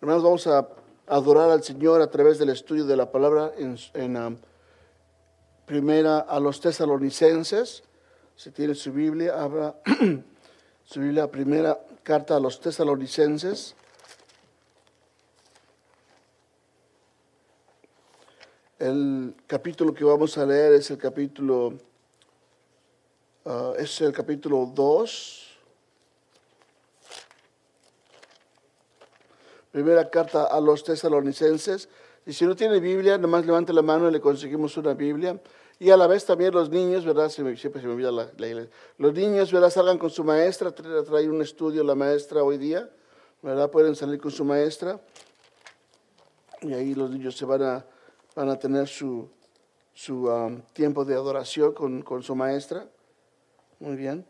Hermanos, vamos a adorar al Señor a través del estudio de la palabra en, um, primera a los tesalonicenses. Si tiene su Biblia, abra su Biblia, primera carta a los tesalonicenses. El capítulo que vamos a leer es el capítulo, uh, es el capítulo 2. Primera carta a los tesalonicenses. Y si no tiene Biblia, nomás levante la mano y le conseguimos una Biblia. Y a la vez también los niños, ¿verdad? siempre se me olvida la, la, Los niños, ¿verdad? Salgan con su maestra, trae un estudio la maestra hoy día, ¿verdad? Pueden salir con su maestra. Y ahí los niños se van a, van a tener su, su um, tiempo de adoración con, con su maestra. Muy bien.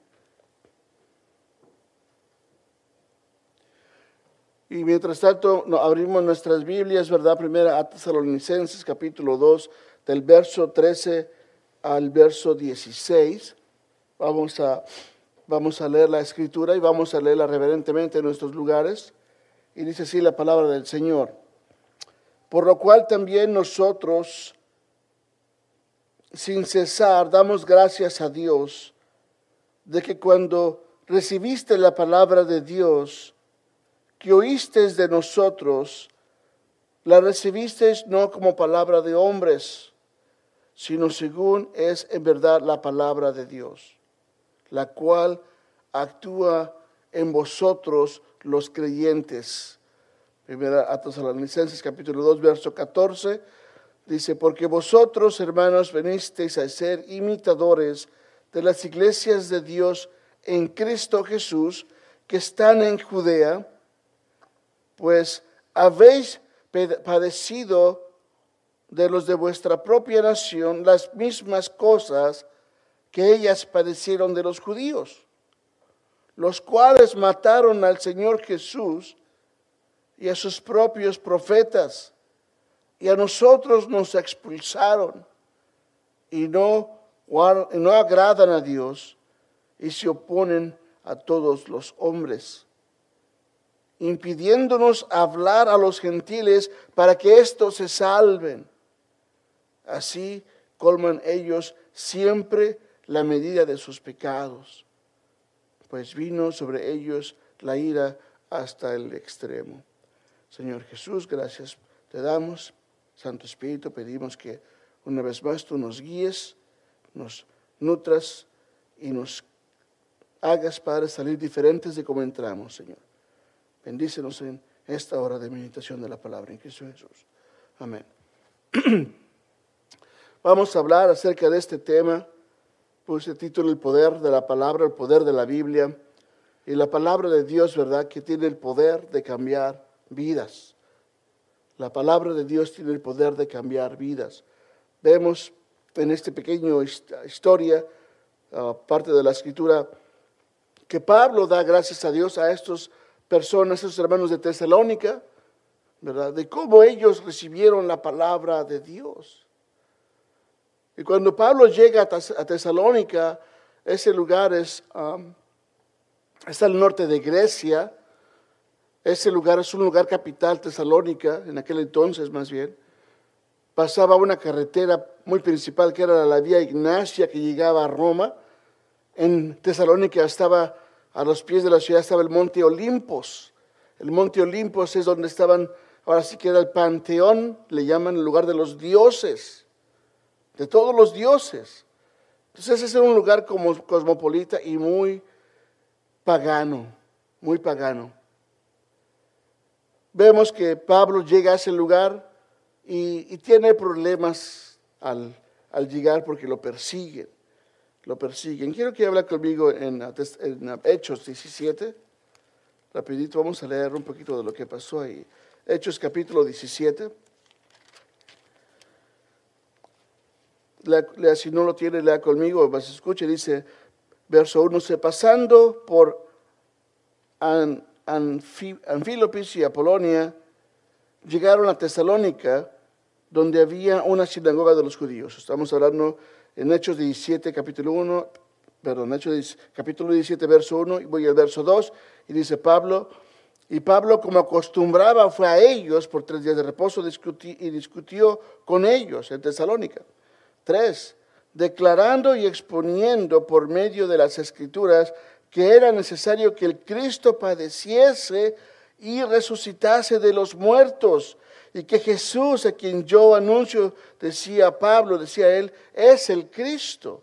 Y mientras tanto, abrimos nuestras Biblias, ¿verdad? Primera a Tesalonicenses, capítulo 2, del verso 13 al verso 16. Vamos a, vamos a leer la escritura y vamos a leerla reverentemente en nuestros lugares. Y dice así la palabra del Señor. Por lo cual también nosotros, sin cesar, damos gracias a Dios de que cuando recibiste la palabra de Dios, que oísteis de nosotros, la recibisteis no como palabra de hombres, sino según es en verdad la palabra de Dios, la cual actúa en vosotros los creyentes. Primera a Tesalonicenses capítulo 2, verso 14, dice, porque vosotros, hermanos, venisteis a ser imitadores de las iglesias de Dios en Cristo Jesús, que están en Judea, pues habéis padecido de los de vuestra propia nación las mismas cosas que ellas padecieron de los judíos, los cuales mataron al Señor Jesús y a sus propios profetas, y a nosotros nos expulsaron y no, no agradan a Dios y se oponen a todos los hombres impidiéndonos hablar a los gentiles para que éstos se salven. Así colman ellos siempre la medida de sus pecados, pues vino sobre ellos la ira hasta el extremo. Señor Jesús, gracias te damos. Santo Espíritu, pedimos que una vez más tú nos guíes, nos nutras y nos hagas, Padre, salir diferentes de como entramos, Señor. Bendícenos en esta hora de meditación de la palabra en Cristo Jesús. Amén. Vamos a hablar acerca de este tema. Puse el título El poder de la palabra, el poder de la Biblia. Y la palabra de Dios, ¿verdad? Que tiene el poder de cambiar vidas. La palabra de Dios tiene el poder de cambiar vidas. Vemos en esta pequeña historia, ah, parte de la escritura, que Pablo da gracias a Dios a estos personas, esos hermanos de Tesalónica, ¿verdad? De cómo ellos recibieron la palabra de Dios. Y cuando Pablo llega a Tesalónica, ese lugar es, está al norte de Grecia, ese lugar es un lugar capital, Tesalónica, en aquel entonces más bien. Pasaba una carretera muy principal que era la vía Ignacia que llegaba a Roma. En Tesalónica estaba a los pies de la ciudad estaba el monte Olimpos. El monte Olimpos es donde estaban, ahora sí que era el panteón, le llaman el lugar de los dioses, de todos los dioses. Entonces ese era un lugar como cosmopolita y muy pagano, muy pagano. Vemos que Pablo llega a ese lugar y, tiene problemas al, al llegar porque lo persiguen lo persiguen. Quiero que hable conmigo en, Hechos 17. Rapidito, vamos a leer un poquito de lo que pasó ahí. Hechos capítulo 17. si no lo tiene, lea conmigo, vas a escuchar, dice, verso 1, se pasando por An, Anfilopis y Apolonia, llegaron a Tesalónica, donde había una sinagoga de los judíos. Estamos hablando en Hechos 17, capítulo 1, perdón, Hechos capítulo 17, verso 1, y voy al verso 2, y dice Pablo, Y Pablo, como acostumbraba, fue a ellos por tres días de reposo y discutió con ellos en Tesalónica. Tres, declarando y exponiendo por medio de las escrituras que era necesario que el Cristo padeciese y resucitase de los muertos, y que Jesús, a quien yo anuncio, decía Pablo, decía él, es el Cristo.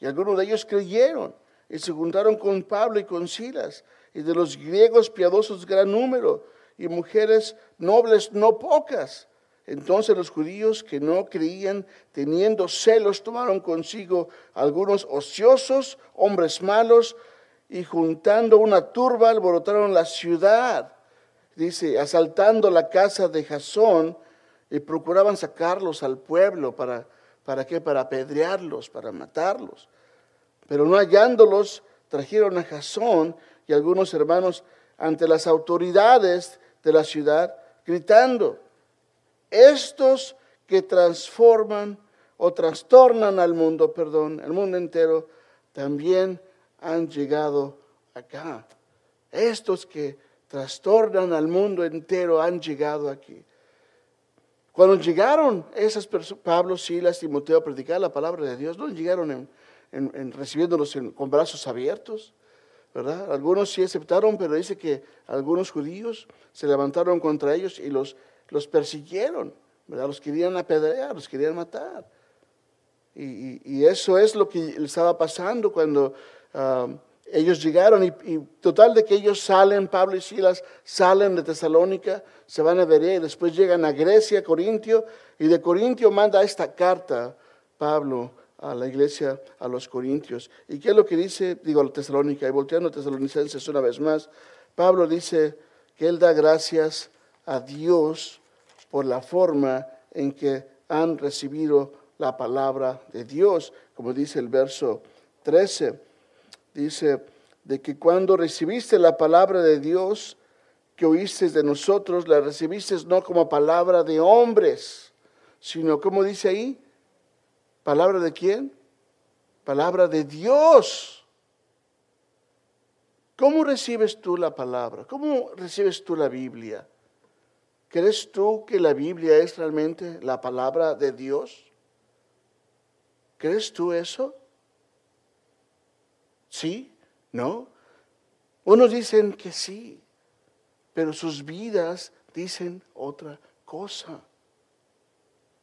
Y algunos de ellos creyeron y se juntaron con Pablo y con Silas, y de los griegos piadosos gran número, y mujeres nobles no pocas. Entonces los judíos que no creían, teniendo celos, tomaron consigo algunos ociosos, hombres malos, y juntando una turba alborotaron la ciudad, dice, asaltando la casa de Jasón, y procuraban sacarlos al pueblo para, ¿para qué? Para apedrearlos, para matarlos. Pero no hallándolos, trajeron a Jasón y algunos hermanos ante las autoridades de la ciudad, gritando, estos que transforman o trastornan al mundo, perdón, al mundo entero, también han llegado acá. Estos que trastornan al mundo entero han llegado aquí. Cuando llegaron esas personas, Pablo, Silas, Timoteo a predicar la palabra de Dios, no llegaron en, recibiéndolos con brazos abiertos, ¿verdad? Algunos sí aceptaron, pero dice que algunos judíos se levantaron contra ellos y los, persiguieron, ¿verdad? Los querían apedrear, los querían matar. Y, eso es lo que estaba pasando cuando ah, ellos llegaron y, total de que ellos salen, Pablo y Silas salen de Tesalónica, se van a Berea y después llegan a Grecia, Corintio, y de Corintio manda esta carta Pablo a la iglesia, a los corintios. ¿Y qué es lo que dice? Digo, a Tesalónica, y volteando a Tesalonicenses una vez más, Pablo dice que él da gracias a Dios por la forma en que han recibido la palabra de Dios, como dice el verso 13 dice, de que cuando recibiste la palabra de Dios que oíste de nosotros, la recibiste no como palabra de hombres, sino como dice ahí, palabra de quién? Palabra de Dios. ¿Cómo recibes tú la palabra? ¿Cómo recibes tú la Biblia? ¿Crees tú que la Biblia es realmente la palabra de Dios? ¿Crees tú eso? ¿Sí? ¿No? Unos dicen que sí, pero sus vidas dicen otra cosa.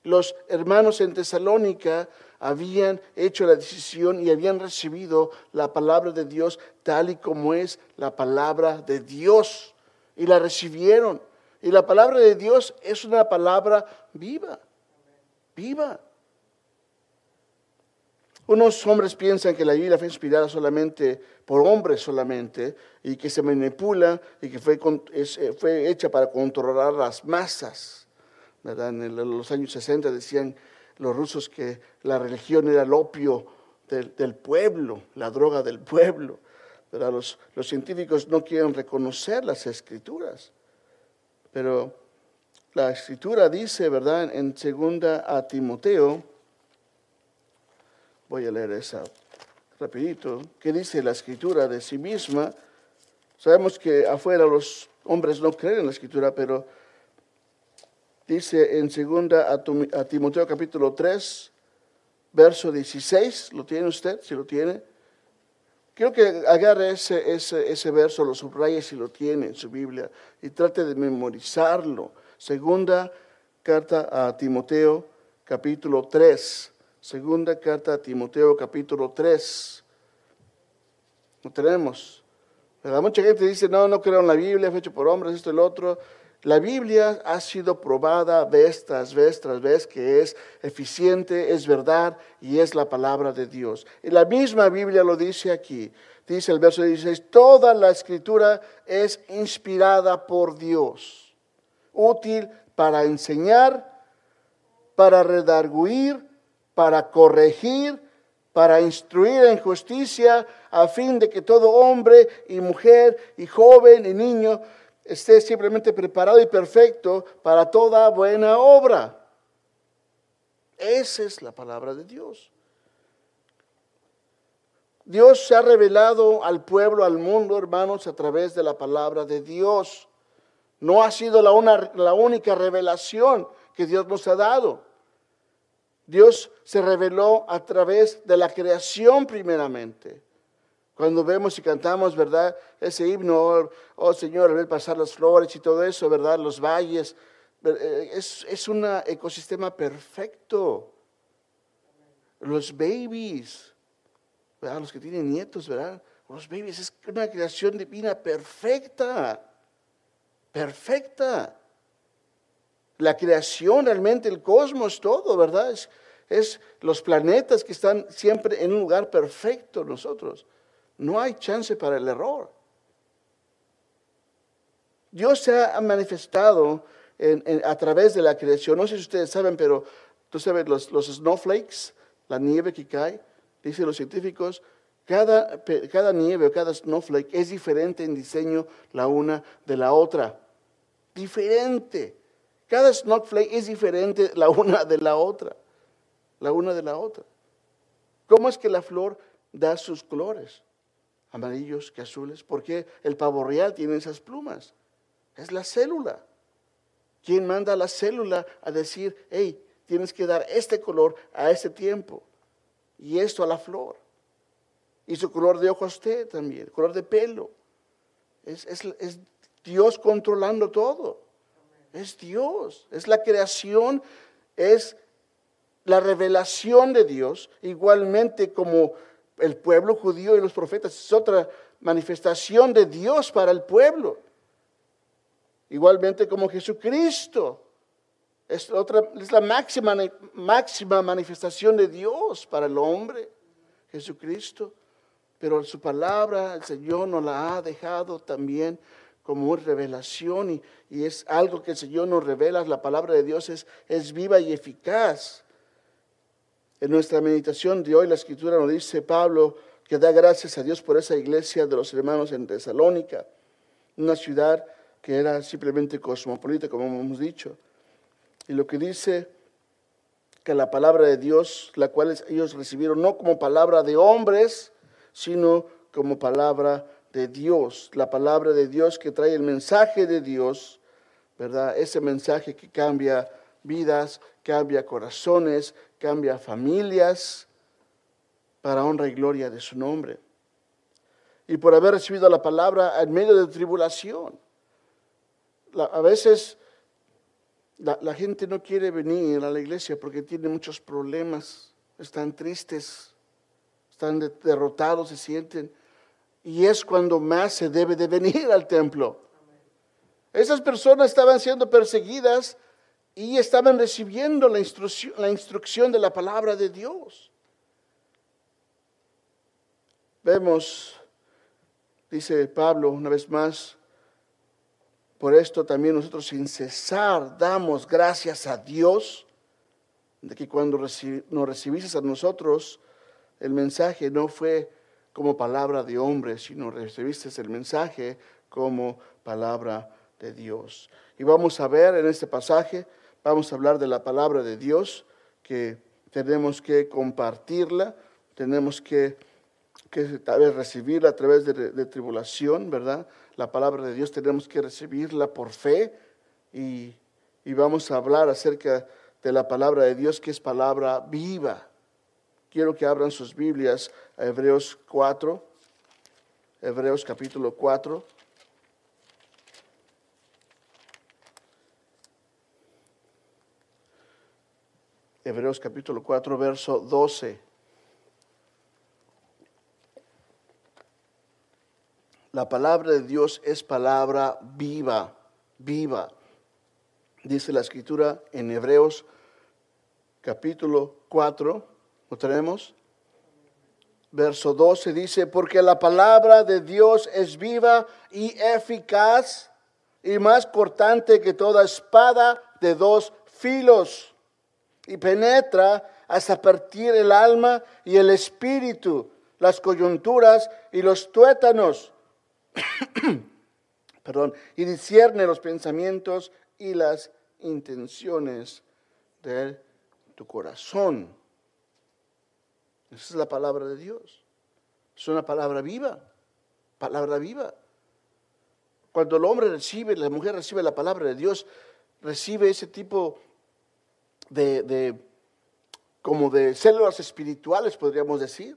Los hermanos en Tesalónica habían hecho la decisión y habían recibido la palabra de Dios tal y como es la palabra de Dios. Y la recibieron. Y la palabra de Dios es una palabra viva, viva. Unos hombres piensan que la Biblia fue inspirada solamente por hombres solamente y que se manipula y que fue, eh, fue hecha para controlar las masas. En los años 60 decían los rusos que la religión era el opio del, pueblo, la droga del pueblo. Los, los científicos no quieren reconocer las escrituras. Pero la escritura dice, ¿verdad? En segunda a Timoteo, Voy a leer esa rapidito. ¿Qué dice la escritura de sí misma? Sabemos que afuera los hombres no creen en la escritura, pero dice en segunda a Timoteo capítulo 3, verso 16, ¿lo tiene usted? Si lo tiene. Quiero que agarre ese, ese, ese verso, lo subraye si lo tiene en su Biblia y trate de memorizarlo. Segunda carta a Timoteo capítulo 3, Segunda carta a Timoteo capítulo 3. No tenemos. Mucha gente dice, no, no creo en la Biblia, es hecho por hombres, esto y lo otro. La Biblia ha sido probada vez tras vez tras vez que es eficiente, es verdad y es la palabra de Dios. Y la misma Biblia lo dice aquí. Dice el verso 16, toda la escritura es inspirada por Dios, útil para enseñar, para redarguir, para corregir, para instruir en justicia, a fin de que todo hombre y mujer y joven y niño esté simplemente preparado y perfecto para toda buena obra. Esa es la palabra de Dios. Dios se ha revelado al pueblo, al mundo, hermanos, a través de la palabra de Dios. No ha sido la, una, la única revelación que Dios nos ha dado. Dios se reveló a través de la creación primeramente. Cuando vemos y cantamos, ¿verdad? Ese himno, oh, Señor, al ver pasar las flores y todo eso, ¿verdad? Los valles. Eh, es, es un ecosistema perfecto. Los babies, ¿verdad? Los que tienen nietos, ¿verdad? Los babies es una creación divina perfecta. Perfecta. La creación, realmente, el cosmos, todo, ¿verdad? Es, los planetas que están siempre en un lugar perfecto nosotros. No hay chance para el error. Dios se ha manifestado a través de la creación. No sé si ustedes saben, pero tú sabes, los, los snowflakes, la nieve que cae, dicen los científicos, cada, cada nieve o cada snowflake es diferente en diseño la una de la otra. Diferente. Cada snowflake es diferente la una de la otra. La una de la otra. ¿Cómo es que la flor da sus colores? amarillos que azules. porque el pavo real tiene esas plumas? Es la célula. ¿Quién manda a la célula a decir, hey, tienes que dar este color a este tiempo y esto a la flor? Y su color de ojo a usted también, color de pelo. Es Dios controlando todo. Es Dios, es la creación, es la revelación de Dios, igualmente como el pueblo judío y los profetas. Es otra manifestación de Dios para el pueblo. Igualmente como Jesucristo. Es, la máxima, máxima manifestación de Dios para el hombre, Jesucristo. Pero su palabra el Señor nos la ha dejado también como revelación y, y, es algo que el Señor nos revela. La palabra de Dios es, es viva y eficaz en nuestra meditación de hoy la escritura nos dice Pablo que da gracias a Dios por esa iglesia de los hermanos en Tesalónica, una ciudad que era simplemente cosmopolita, como hemos dicho. Y lo que dice que la palabra de Dios, la cual ellos recibieron no como palabra de hombres, sino como palabra de Dios, la palabra de Dios que trae el mensaje de Dios, ¿verdad? Ese mensaje que cambia vidas, cambia corazones, cambia familias para honra y gloria de su nombre. Y por haber recibido la palabra en medio de tribulación. a veces la, gente no quiere venir a la iglesia porque tiene muchos problemas, están tristes, están derrotados, se sienten. Y es cuando más se debe de venir al templo. Esas personas estaban siendo perseguidas y estaban recibiendo la instrucción, la instrucción de la palabra de Dios. Vemos, dice Pablo una vez más, por esto también nosotros sin cesar damos gracias a Dios de que cuando nos recibiste a nosotros, el mensaje no fue como palabra de hombre, sino recibiste el mensaje como palabra de Dios. Y vamos a ver en este pasaje vamos a hablar de la palabra de Dios, que tenemos que compartirla, tenemos que, que recibirla a través de, tribulación, ¿verdad? La palabra de Dios tenemos que recibirla por fe y, y vamos a hablar acerca de la palabra de Dios, que es palabra viva. Quiero que abran sus Biblias a Hebreos 4, Hebreos capítulo 4. Hebreos capítulo 4, verso 12. La palabra de Dios es palabra viva, viva. Dice la escritura en Hebreos capítulo 4, ¿lo tenemos? Verso 12 dice, porque la palabra de Dios es viva y eficaz y más cortante que toda espada de dos filos y penetra hasta partir el alma y el espíritu, las coyunturas y los tuétanos. Perdón, y discierne los pensamientos y las intenciones de tu corazón. Esa es la palabra de Dios. Es una palabra viva, palabra viva. cuando el hombre recibe, la mujer recibe la palabra de Dios, recibe ese tipo de, como de células espirituales, podríamos decir,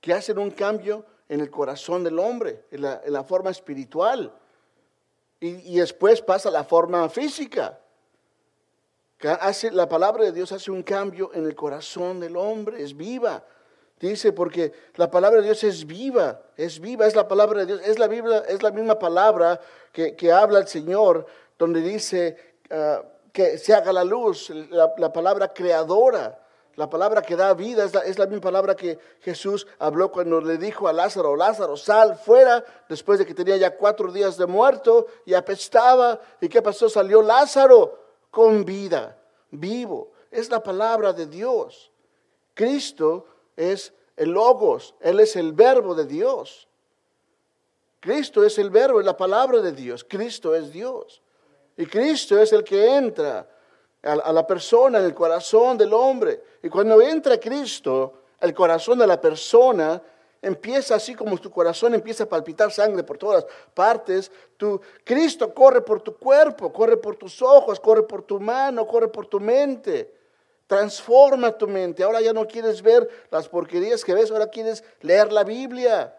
que hacen un cambio en el corazón del hombre, en la, forma espiritual. Y, después pasa la forma física. Hace, la palabra de Dios hace un cambio en el corazón del hombre, es viva. Dice, porque la palabra de Dios es viva, es viva, es la palabra de Dios, es la Biblia, es la misma palabra que, habla el Señor, donde dice ah, que se haga la luz, la, palabra creadora, la palabra que da vida, es la, es la, misma palabra que Jesús habló cuando le dijo a Lázaro, Lázaro, sal fuera, después de que tenía ya cuatro días de muerto y apestaba. ¿Y qué pasó? Salió Lázaro con vida, vivo. Es la palabra de Dios. Cristo es el logos, Él es el verbo de Dios. Cristo es el verbo, es la palabra de Dios. Cristo es Dios. Y Cristo es el que entra a, la persona, en el corazón del hombre. Y cuando entra Cristo, el corazón de la persona empieza así como tu corazón empieza a palpitar sangre por todas partes. Tu, Cristo corre por tu cuerpo, corre por tus ojos, corre por tu mano, corre por tu mente. Transforma tu mente. Ahora ya no quieres ver las porquerías que ves, ahora quieres leer la Biblia.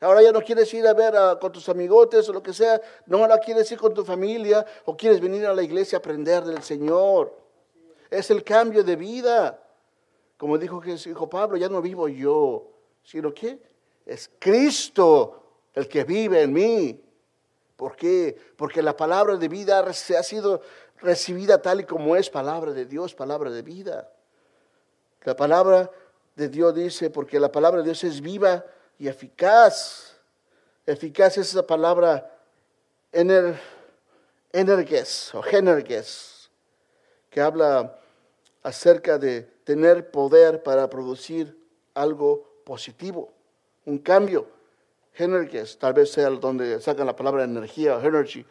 Ahora ya no quieres ir a ver con tus amigotes o lo que sea. No, ahora quieres ir con tu familia o quieres venir a la iglesia a aprender del Señor. Es el cambio de vida. Como dijo, dijo Pablo, ya no vivo yo, sino que es Cristo el que vive en mí. ¿Por qué? Porque la palabra de vida ha sido recibida tal y como es palabra de Dios, palabra de vida. La palabra de Dios dice, porque la palabra de Dios es viva y eficaz. Eficaz es esa palabra ener, energes o generges, que habla acerca de tener poder para producir algo positivo, un cambio. Energes, tal vez sea donde sacan la palabra energía o energy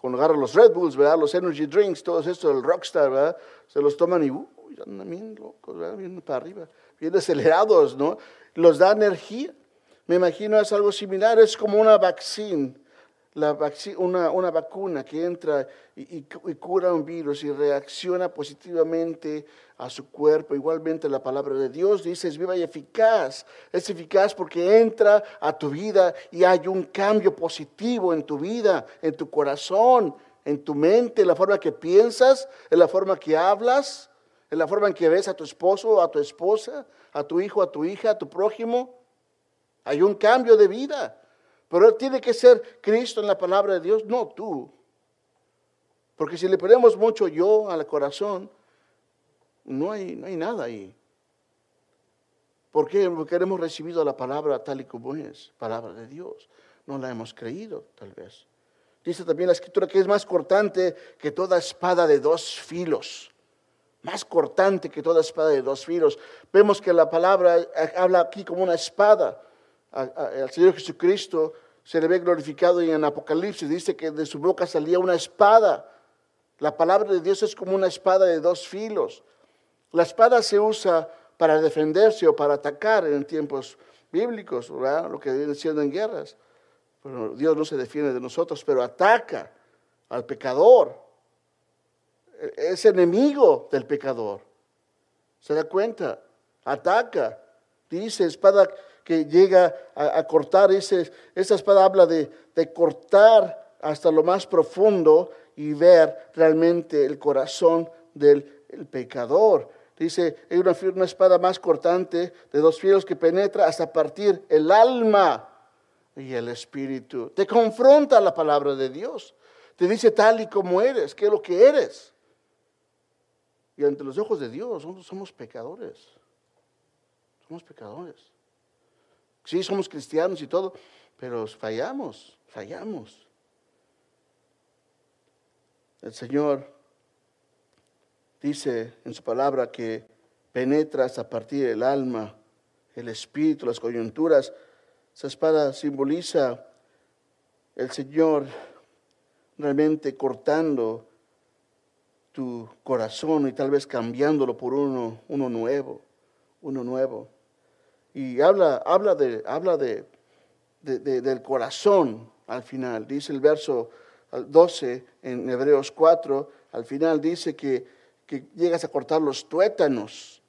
cuando agarran los Red Bulls, ¿verdad? Los energy drinks, todo esto, el Rockstar, ¿verdad? Se los toman y, uy, andan bien locos, ¿verdad? Vienen para arriba, bien acelerados, ¿no? Los da energía. Me imagino es algo similar, es como una vaccine, la una, una, vacuna que entra y, cura un virus y reacciona positivamente a su cuerpo. Igualmente la palabra de Dios dice es viva y eficaz. Es eficaz porque entra a tu vida y hay un cambio positivo en tu vida, en tu corazón, en tu mente, en la forma que piensas, en la forma que hablas, en la forma en que ves a tu esposo a tu esposa, a tu hijo, a tu hija, a tu prójimo. Hay un cambio de vida. Pero tiene que ser Cristo en la palabra de Dios, no tú. Porque si le ponemos mucho yo al corazón, no hay, no hay nada ahí. ¿Por qué? Porque hemos recibido la palabra tal y como es, palabra de Dios. No la hemos creído, tal vez. Dice también la escritura que es más cortante que toda espada de dos filos. Más cortante que toda espada de dos filos. Vemos que la palabra habla aquí como una espada al Señor Jesucristo se le ve glorificado y en Apocalipsis dice que de su boca salía una espada. La palabra de Dios es como una espada de dos filos. La espada se usa para defenderse o para atacar en tiempos bíblicos, lo que viene siendo en guerras. Pero Dios no se defiende de nosotros, pero ataca al pecador. Es enemigo del pecador. ¿Se da cuenta? Ataca. Dice espada que llega a, cortar, ese, esa espada habla de, cortar hasta lo más profundo y ver realmente el corazón del pecador. Dice, hay una, espada más cortante de dos filos que penetra hasta partir el alma y el espíritu. Te confronta la palabra de Dios. Te dice tal y como eres, qué es lo que eres. Y ante los ojos de Dios somos pecadores. Somos pecadores. Sí, somos cristianos y todo, pero fallamos, fallamos. El Señor dice en su palabra que penetra hasta partir el alma, el espíritu, las coyunturas. Esa espada simboliza el Señor realmente cortando tu corazón y tal vez cambiándolo por uno, uno nuevo, uno nuevo. Y habla, habla, de, habla de, del corazón, al final. Dice el verso 12 en Hebreos 4, al final dice que, que llegas a cortar los tuétanos.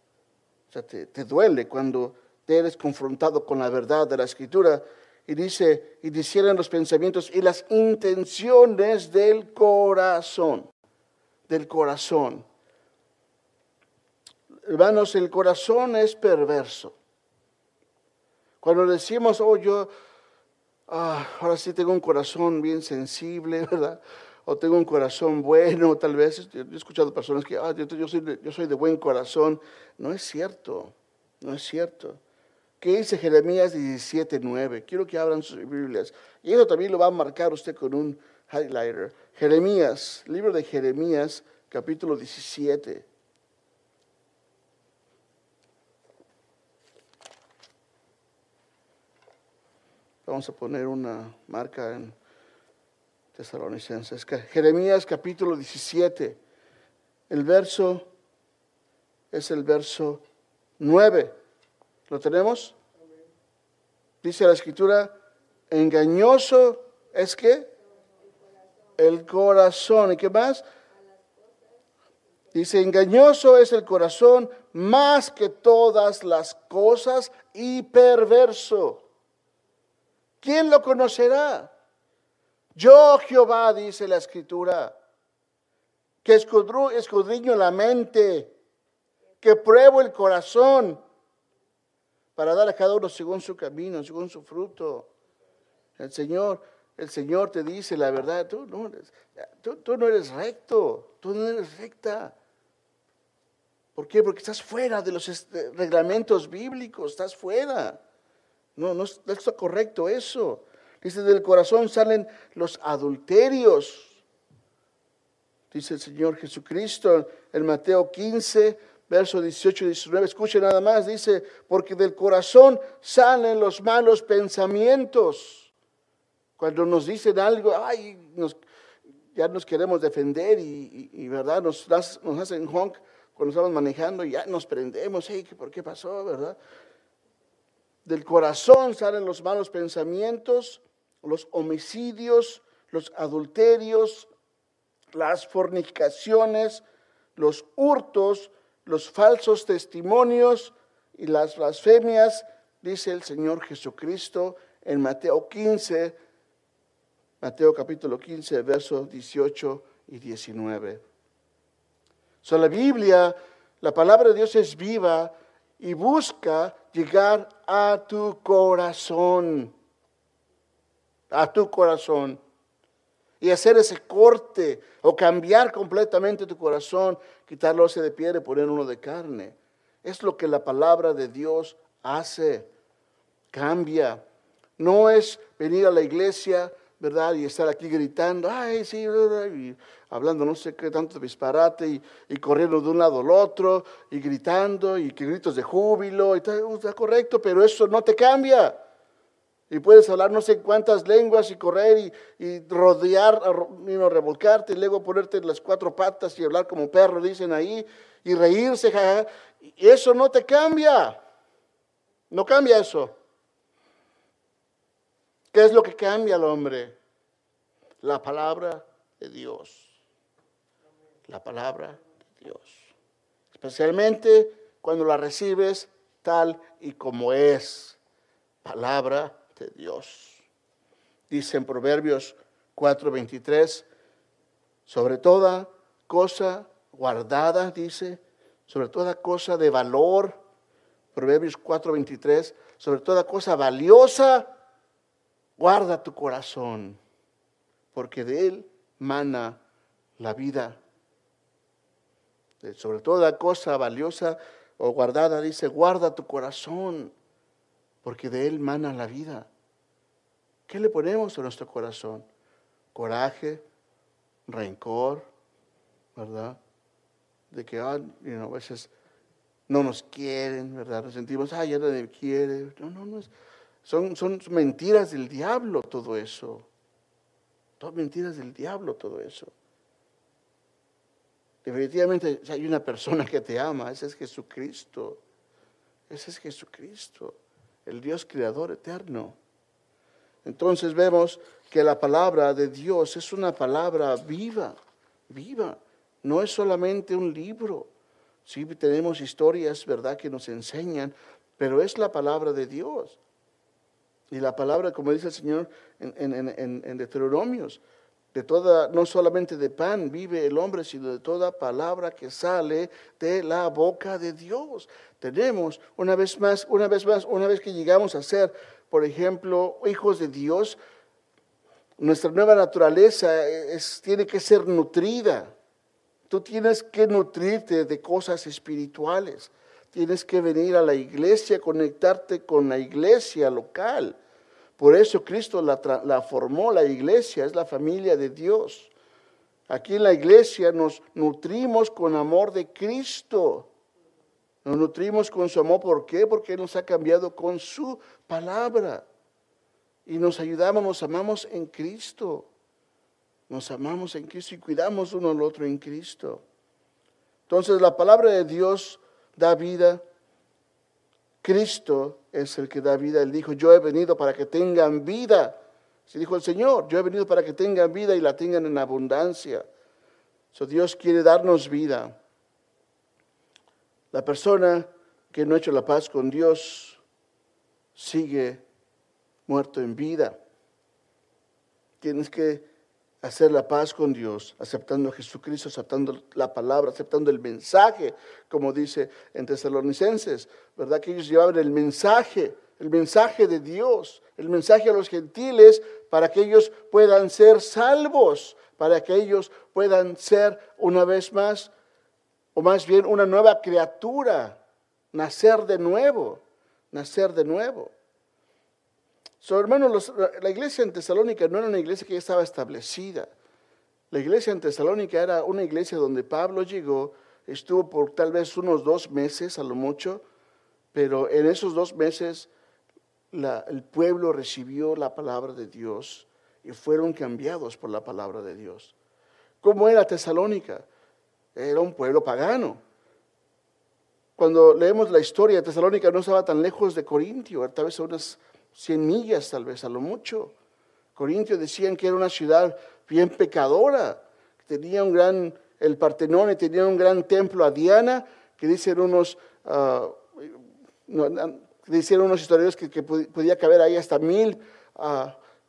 O sea, te, te duele cuando te eres confrontado con la verdad de la escritura. Y dice, y disciernen los pensamientos y las intenciones del corazón, del corazón. Hermanos, el corazón es perverso. Cuando decimos, oh, yo, ah, ahora sí tengo un corazón bien sensible, ¿verdad? O tengo un corazón bueno, tal vez. Yo he escuchado personas que, ah, yo, soy yo soy de buen corazón. No es cierto, no es cierto. ¿Qué dice Jeremías 17.9? Quiero que abran sus Biblias. Y eso también lo va a marcar usted con un highlighter. Jeremías, libro de Jeremías, capítulo 17. Vamos a poner una marca en Tesalonicenses. Jeremías capítulo 17. El verso es el verso 9. ¿Lo tenemos? Dice la escritura, engañoso es que el corazón. ¿Y qué más? Dice, engañoso es el corazón más que todas las cosas y perverso. ¿Quién lo conocerá? Yo Jehová, dice la escritura, que escudriño la mente, que pruebo el corazón para dar a cada uno según su camino, según su fruto. El Señor, el Señor te dice la verdad, tú no tú no eres recto, tú no eres recta. ¿Por qué? Porque estás fuera de los reglamentos bíblicos, estás fuera. No, no, está correcto eso. Dice, del corazón salen los adulterios. Dice el Señor Jesucristo en Mateo 15, verso 18 y 19. Escuche nada más. Dice, porque del corazón salen los malos pensamientos. Cuando nos dicen algo, ay, ya nos queremos defender y, verdad, nos, hacen honk cuando estamos manejando y ya nos prendemos. Hey, ¿Por qué pasó? ¿Verdad? Del corazón salen los malos pensamientos, los homicidios, los adulterios, las fornicaciones, los hurtos, los falsos testimonios y las blasfemias, dice el Señor Jesucristo en Mateo 15, Mateo capítulo 15, versos 18 y 19. So, la Biblia, la palabra de Dios es viva y busca llegar a tu corazón, a tu corazón. Y hacer ese corte o cambiar completamente tu corazón, quitarlo ese de piedra y poner uno de carne. Es lo que la palabra de Dios hace. Cambia. No es venir a la iglesia, ¿verdad? Y estar aquí gritando, ay, sí, y hablando no sé qué tanto disparate y, corriendo de un lado al otro y gritando y que gritos de júbilo, y está, correcto, pero eso no te cambia. Y puedes hablar no sé cuántas lenguas y correr y, rodear, y no, revolcarte y luego ponerte las cuatro patas y hablar como perro, dicen ahí, y reírse, Y eso no te cambia. No cambia eso. ¿Qué es lo que cambia al hombre? La palabra de Dios. La palabra de Dios. Especialmente cuando la recibes tal y como es. Palabra de Dios. Dice en Proverbios 4:23, sobre toda cosa guardada, dice, sobre toda cosa de valor. Proverbios 4:23, sobre toda cosa valiosa Guarda tu corazón, porque de él mana la vida. Sobre toda cosa valiosa o guardada, dice, guarda tu corazón, porque de él mana la vida. ¿Qué le ponemos a nuestro corazón? Coraje, rencor, ¿verdad? De que ah, a veces no nos quieren, ¿verdad? Nos sentimos, ah, ya nadie me quiere. No, no, no es son, mentiras del diablo todo eso. Son mentiras del diablo todo eso. Definitivamente hay una persona que te ama, ese es Jesucristo. Ese es Jesucristo, el Dios creador eterno. Entonces vemos que la palabra de Dios es una palabra viva, viva. No es solamente un libro. Sí tenemos historias, ¿verdad?, que nos enseñan, pero es la palabra de Dios. Y la palabra, como dice el Señor en, en, en Deuteronomios, de toda, no solamente de pan vive el hombre, sino de toda palabra que sale de la boca de Dios. Tenemos, una vez más, una vez más, una vez que llegamos a ser, por ejemplo, hijos de Dios, nuestra nueva naturaleza tiene que ser nutrida. Tú tienes que nutrirte de cosas espirituales. Tienes que venir a la iglesia, conectarte con la iglesia local por eso Cristo la, formó, la iglesia es la familia de Dios. Aquí en la iglesia nos nutrimos con amor de Cristo. Nos nutrimos con su amor. ¿Por qué? Porque nos ha cambiado con su palabra. Y nos ayudamos, nos amamos en Cristo. Nos amamos en Cristo y cuidamos uno al otro en Cristo. Entonces la palabra de Dios da vida. Cristo es el que da vida. Él dijo, yo he venido para que tengan vida. Se dijo el Señor, yo he venido para que tengan vida y la tengan en abundancia. So, Dios quiere darnos vida. La persona que no ha hecho la paz con Dios sigue muerto en vida. Tienes que hacer la paz con Dios, aceptando a Jesucristo, aceptando la palabra, aceptando el mensaje, como dice en Tesalonicenses, ¿verdad? Que ellos llevaban el mensaje, el mensaje de Dios, el mensaje a los gentiles para que ellos puedan ser salvos, para que ellos puedan ser una vez más, o más bien una nueva criatura, nacer de nuevo, nacer de nuevo. So, hermanos, la iglesia en Tesalónica no era una iglesia que ya estaba establecida. La iglesia en Tesalónica era una iglesia donde Pablo llegó, estuvo por tal vez unos dos meses a lo mucho, pero en esos dos meses el pueblo recibió la palabra de Dios y fueron cambiados por la palabra de Dios. ¿Cómo era Tesalónica? Era un pueblo pagano. Cuando leemos la historia, Tesalónica no estaba tan lejos de Corintio, tal vez unas 100 millas tal vez a lo mucho. Corintios decían que era una ciudad bien pecadora, que tenía un gran, el Partenón tenía un gran templo a Diana, que dicen unos, uh, dicen unos historiadores que, podía caber ahí hasta mil uh,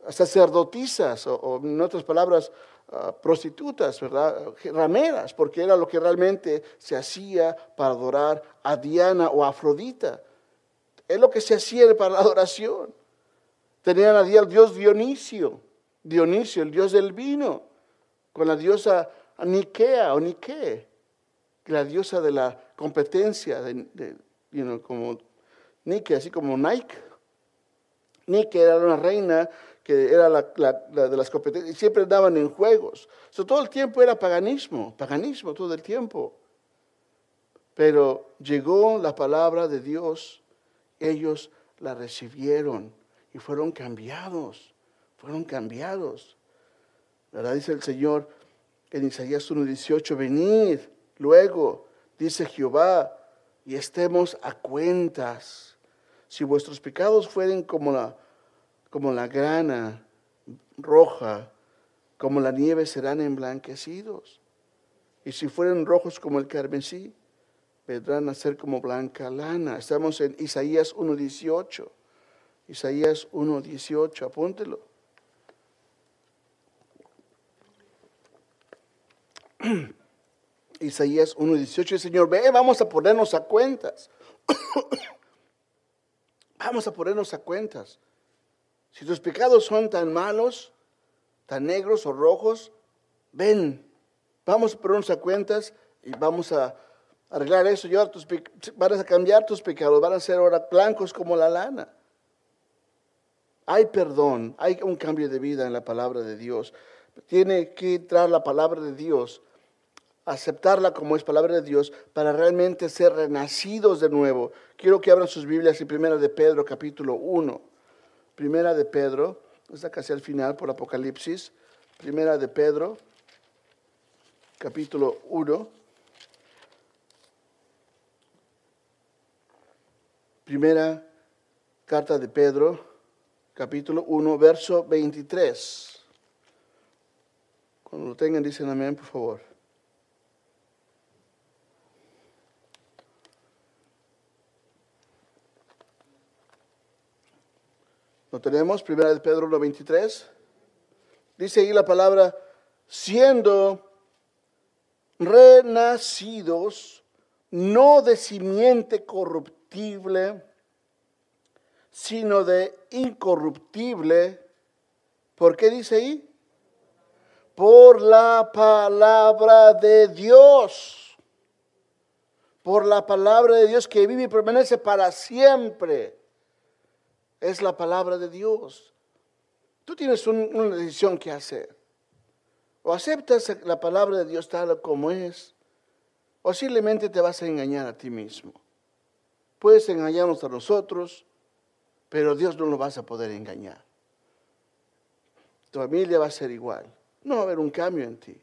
sacerdotisas, o, en otras palabras, ah, prostitutas, ¿verdad? Rameras, porque era lo que realmente se hacía para adorar a Diana o a Afrodita. Es lo que se hacía para la adoración. Tenían a Dios Dionisio, Dionisio, el dios del vino, con la diosa Nikea o Nike, la diosa de la competencia, de, como Nike, así como Nike. Nike era una reina que era la, de las competencias y siempre andaban en juegos. todo el tiempo era paganismo, paganismo todo el tiempo. Pero llegó la palabra de Dios ellos la recibieron y fueron cambiados, fueron cambiados. ¿Verdad? Dice el Señor en Isaías 1.18, venid luego, dice Jehová, y estemos a cuentas. Si vuestros pecados fueren como la, como la grana roja, como la nieve serán emblanquecidos. Y si fueren rojos como el carmesí, vendrán a ser como blanca lana. Estamos en Isaías 1.18. Isaías 1.18, apúntelo. Isaías 1.18, Señor, ve, vamos a ponernos a cuentas. vamos a ponernos a cuentas. Si tus pecados son tan malos, tan negros o rojos, ven, vamos a ponernos a cuentas y vamos a arreglar eso, van a cambiar tus pecados, van a ser ahora blancos como la lana. Hay perdón, hay un cambio de vida en la palabra de Dios. Tiene que entrar la palabra de Dios, aceptarla como es palabra de Dios para realmente ser renacidos de nuevo. Quiero que abran sus Biblias en Primera de Pedro, capítulo 1. Primera de Pedro, está casi al final por Apocalipsis. Primera de Pedro, capítulo 1. Primera carta de Pedro, capítulo 1, verso 23. Cuando lo tengan, dicen amén, por favor. ¿Lo tenemos? Primera de Pedro 1.23. Dice ahí la palabra, siendo renacidos, no de simiente corruptible, sino de incorruptible. ¿Por qué dice ahí? Por la palabra de Dios. Por la palabra de Dios que vive y permanece para siempre. Es la palabra de Dios. Tú tienes una decisión que hacer. O aceptas la palabra de Dios tal como es, o simplemente te vas a engañar a ti mismo. Puedes engañarnos a nosotros, pero Dios no lo vas a poder engañar. Tu familia va a ser igual. No va a haber un cambio en ti.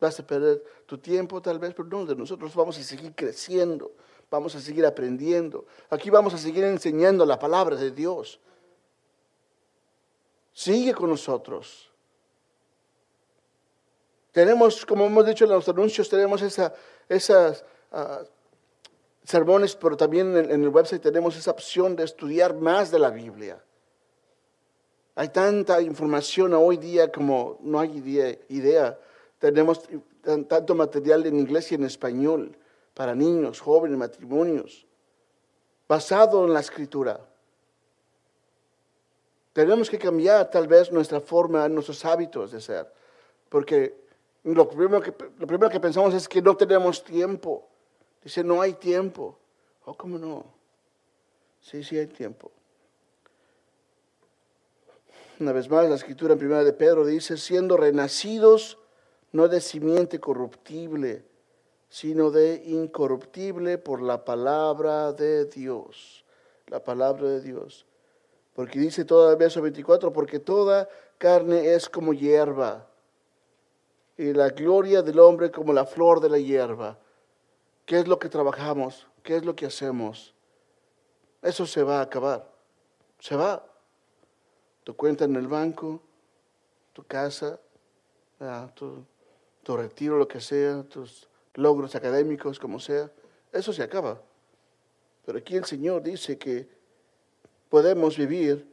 Vas a perder tu tiempo tal vez, pero no, de nosotros vamos a seguir creciendo, vamos a seguir aprendiendo. Aquí vamos a seguir enseñando la palabra de Dios. Sigue con nosotros. Tenemos, como hemos dicho en los anuncios, tenemos esa, esas ah, sermones, pero también en, el website tenemos esa opción de estudiar más de la Biblia. Hay tanta información hoy día como no hay idea. Tenemos tanto material en inglés y en español para niños, jóvenes, matrimonios, basado en la escritura. Tenemos que cambiar tal vez nuestra forma, nuestros hábitos de ser, porque lo primero que pensamos es que no tenemos tiempo. Dice, no hay tiempo. Oh, ¿cómo no? Sí, sí hay tiempo. Una vez más, la escritura en primera de Pedro dice, siendo renacidos no de simiente corruptible, sino de incorruptible por la palabra de Dios. La palabra de Dios. Porque dice el verso 24, porque toda carne es como hierba, y la gloria del hombre como la flor de la hierba. ¿Qué es lo que trabajamos? ¿Qué es lo que hacemos? Eso se va a acabar. Se va. Tu cuenta en el banco, tu casa, tu, retiro, lo que sea, tus logros académicos, como sea. Eso se acaba. Pero aquí el Señor dice que podemos vivir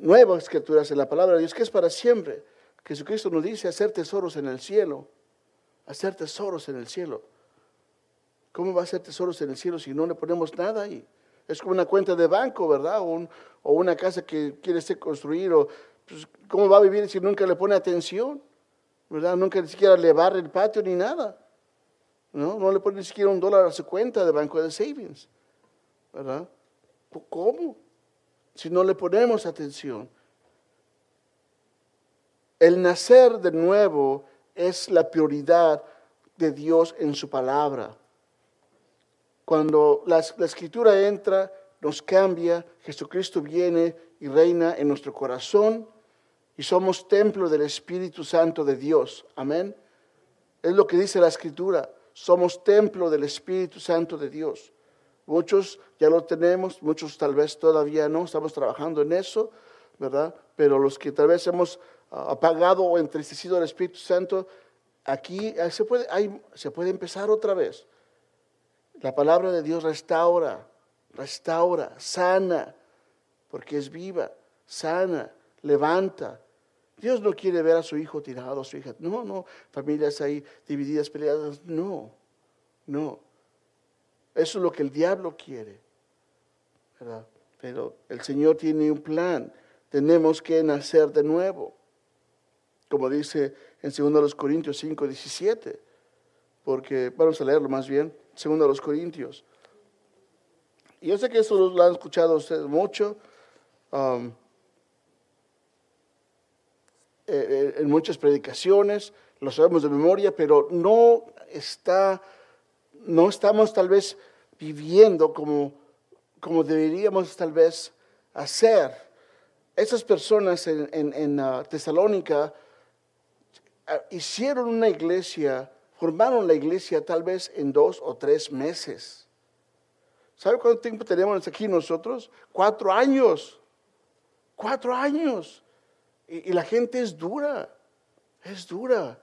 nuevas criaturas en la palabra de Dios, que es para siempre. Jesucristo nos dice hacer tesoros en el cielo, hacer tesoros en el cielo. ¿Cómo va a ser tesoros en el cielo si no le ponemos nada ahí? Es como una cuenta de banco, ¿verdad? O, una casa que quiere ser construir. Pues, ¿Cómo va a vivir si nunca le pone atención? ¿Verdad? Nunca ni siquiera le barre el patio ni nada. ¿No? No le pone ni siquiera un dólar a su cuenta de banco de savings. ¿Verdad? ¿Cómo? Si no le ponemos atención. El nacer de nuevo es la prioridad de Dios en su palabra. Cuando la, escritura entra, nos cambia, Jesucristo viene y reina en nuestro corazón y somos templo del Espíritu Santo de Dios. Amén. Es lo que dice la escritura. Somos templo del Espíritu Santo de Dios. Muchos ya lo tenemos, muchos tal vez todavía no, estamos trabajando en eso, ¿verdad? Pero los que tal vez hemos ah, apagado o entristecido al Espíritu Santo, aquí eh, se puede, se puede empezar otra vez. La palabra de Dios restaura, restaura, sana, porque es viva, sana, levanta. Dios no quiere ver a su hijo tirado, a su hija. No, no, familias ahí divididas, peleadas. No, no. Eso es lo que el diablo quiere. ¿verdad? Pero el Señor tiene un plan. Tenemos que nacer de nuevo. Como dice en 2 Corintios 5, 17. Porque, vamos a leerlo más bien segundo a los Corintios. Yo sé que eso lo han escuchado ustedes mucho, um, eh, eh, en muchas predicaciones, lo sabemos de memoria, pero no está, no estamos tal vez viviendo como, como deberíamos tal vez hacer. Esas personas en, en, uh, Tesalónica uh, hicieron una iglesia formaron la iglesia tal vez en dos o tres meses. ¿Sabe cuánto tiempo tenemos aquí nosotros? Cuatro años. Cuatro años. Y, la gente es dura. es dura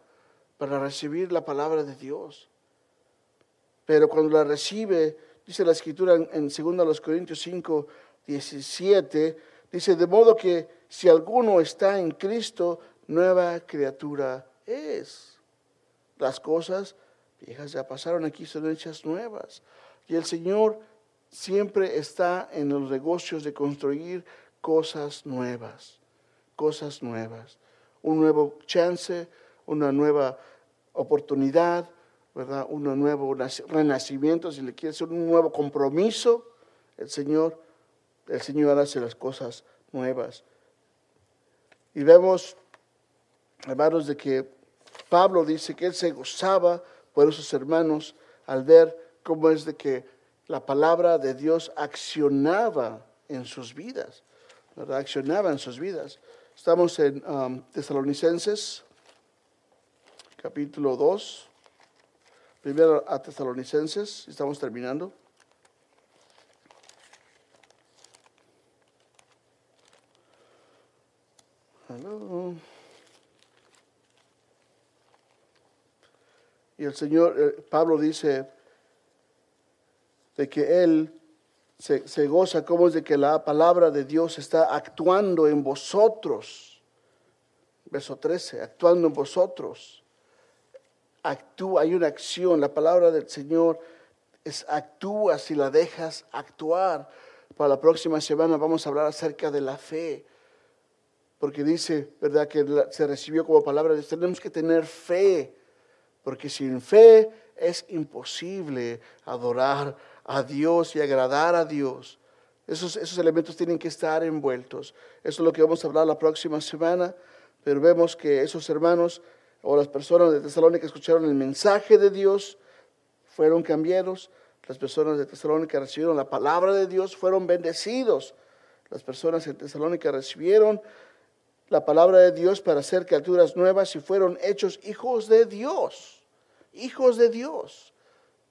para recibir la palabra de Dios. Pero cuando la recibe, dice la escritura en, 2 Corintios 5, 17, dice, de modo que si alguno está en Cristo, nueva criatura es. Las cosas viejas ya pasaron, aquí son hechas nuevas. Y el Señor siempre está en los negocios de construir cosas nuevas, cosas nuevas. Un nuevo chance, una nueva oportunidad, ¿verdad? Un nuevo renacimiento, si le quiere hacer un nuevo compromiso, el Señor, el Señor hace las cosas nuevas. Y vemos, hermanos, de que Pablo dice que él se gozaba por esos hermanos al ver cómo es de que la palabra de Dios accionaba en sus vidas, ¿verdad? Accionaba en sus vidas. Estamos en um, Tesalonicenses, capítulo 2. Primero a Tesalonicenses, estamos terminando. Y el Señor, eh, Pablo dice de que Él se, goza como es de que la palabra de Dios está actuando en vosotros. Verso 13, actuando en vosotros actúa, hay una acción. La palabra del Señor es actúa si la dejas actuar. Para la próxima semana vamos a hablar acerca de la fe. Porque dice, ¿verdad? Que se recibió como palabra, tenemos que tener fe. Porque sin fe es imposible adorar a Dios y agradar a Dios. Esos, esos elementos tienen que estar envueltos. Eso es lo que vamos a hablar la próxima semana. Pero vemos que esos hermanos o las personas de Tesalónica escucharon el mensaje de Dios, fueron cambiados. Las personas de Tesalónica recibieron la palabra de Dios, fueron bendecidos. Las personas de Tesalónica recibieron la palabra de Dios para ser criaturas nuevas y fueron hechos hijos de Dios. Hijos de Dios.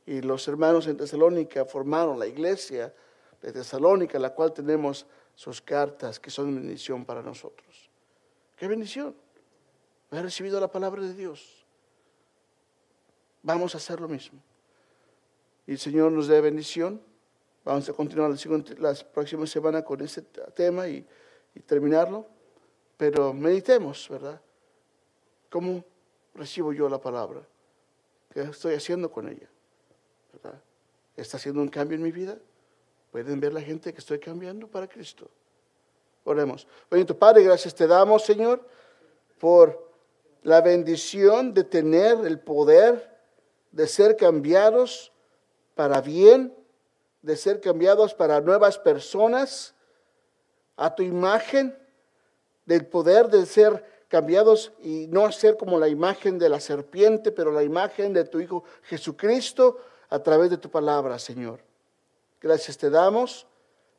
Y los hermanos en Tesalónica formaron la iglesia de Tesalónica, la cual tenemos sus cartas que son bendición para nosotros. ¡Qué bendición! he recibido la palabra de Dios. Vamos a hacer lo mismo. Y el Señor nos dé bendición. Vamos a continuar la, próxima semana con este tema y, terminarlo. Pero meditemos, ¿verdad? ¿Cómo recibo yo la palabra? ¿Qué estoy haciendo con ella? ¿Está haciendo un cambio en mi vida? ¿Pueden ver la gente que estoy cambiando para Cristo? Oremos. Bendito Padre, gracias te damos, Señor, por la bendición de tener el poder de ser cambiados para bien, de ser cambiados para nuevas personas, a tu imagen, del poder de ser cambiados y no ser como la imagen de la serpiente, pero la imagen de tu Hijo Jesucristo a través de tu palabra, Señor. Gracias te damos.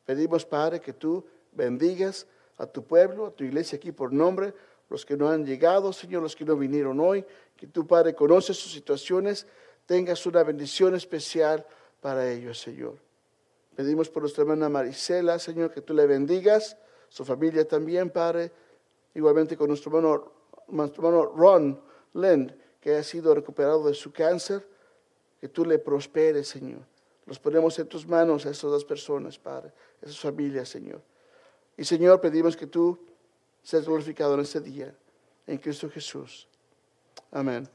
Pedimos, Padre, que tú bendigas a tu pueblo, a tu iglesia aquí por nombre los que no han llegado, Señor, los que no vinieron hoy, que tu Padre conoce sus situaciones, tengas una bendición especial para ellos, Señor. Pedimos por nuestra hermana Marisela, Señor, que tú le bendigas, su familia también, Padre, igualmente con nuestro hermano, Ron Lind, que ha sido recuperado de su cáncer, que tú le prosperes, Señor. Los ponemos en tus manos a esas dos personas, Padre, a esas familias, Señor. Y Señor, pedimos que tú seas glorificado en este día. En Cristo Jesús. Amén.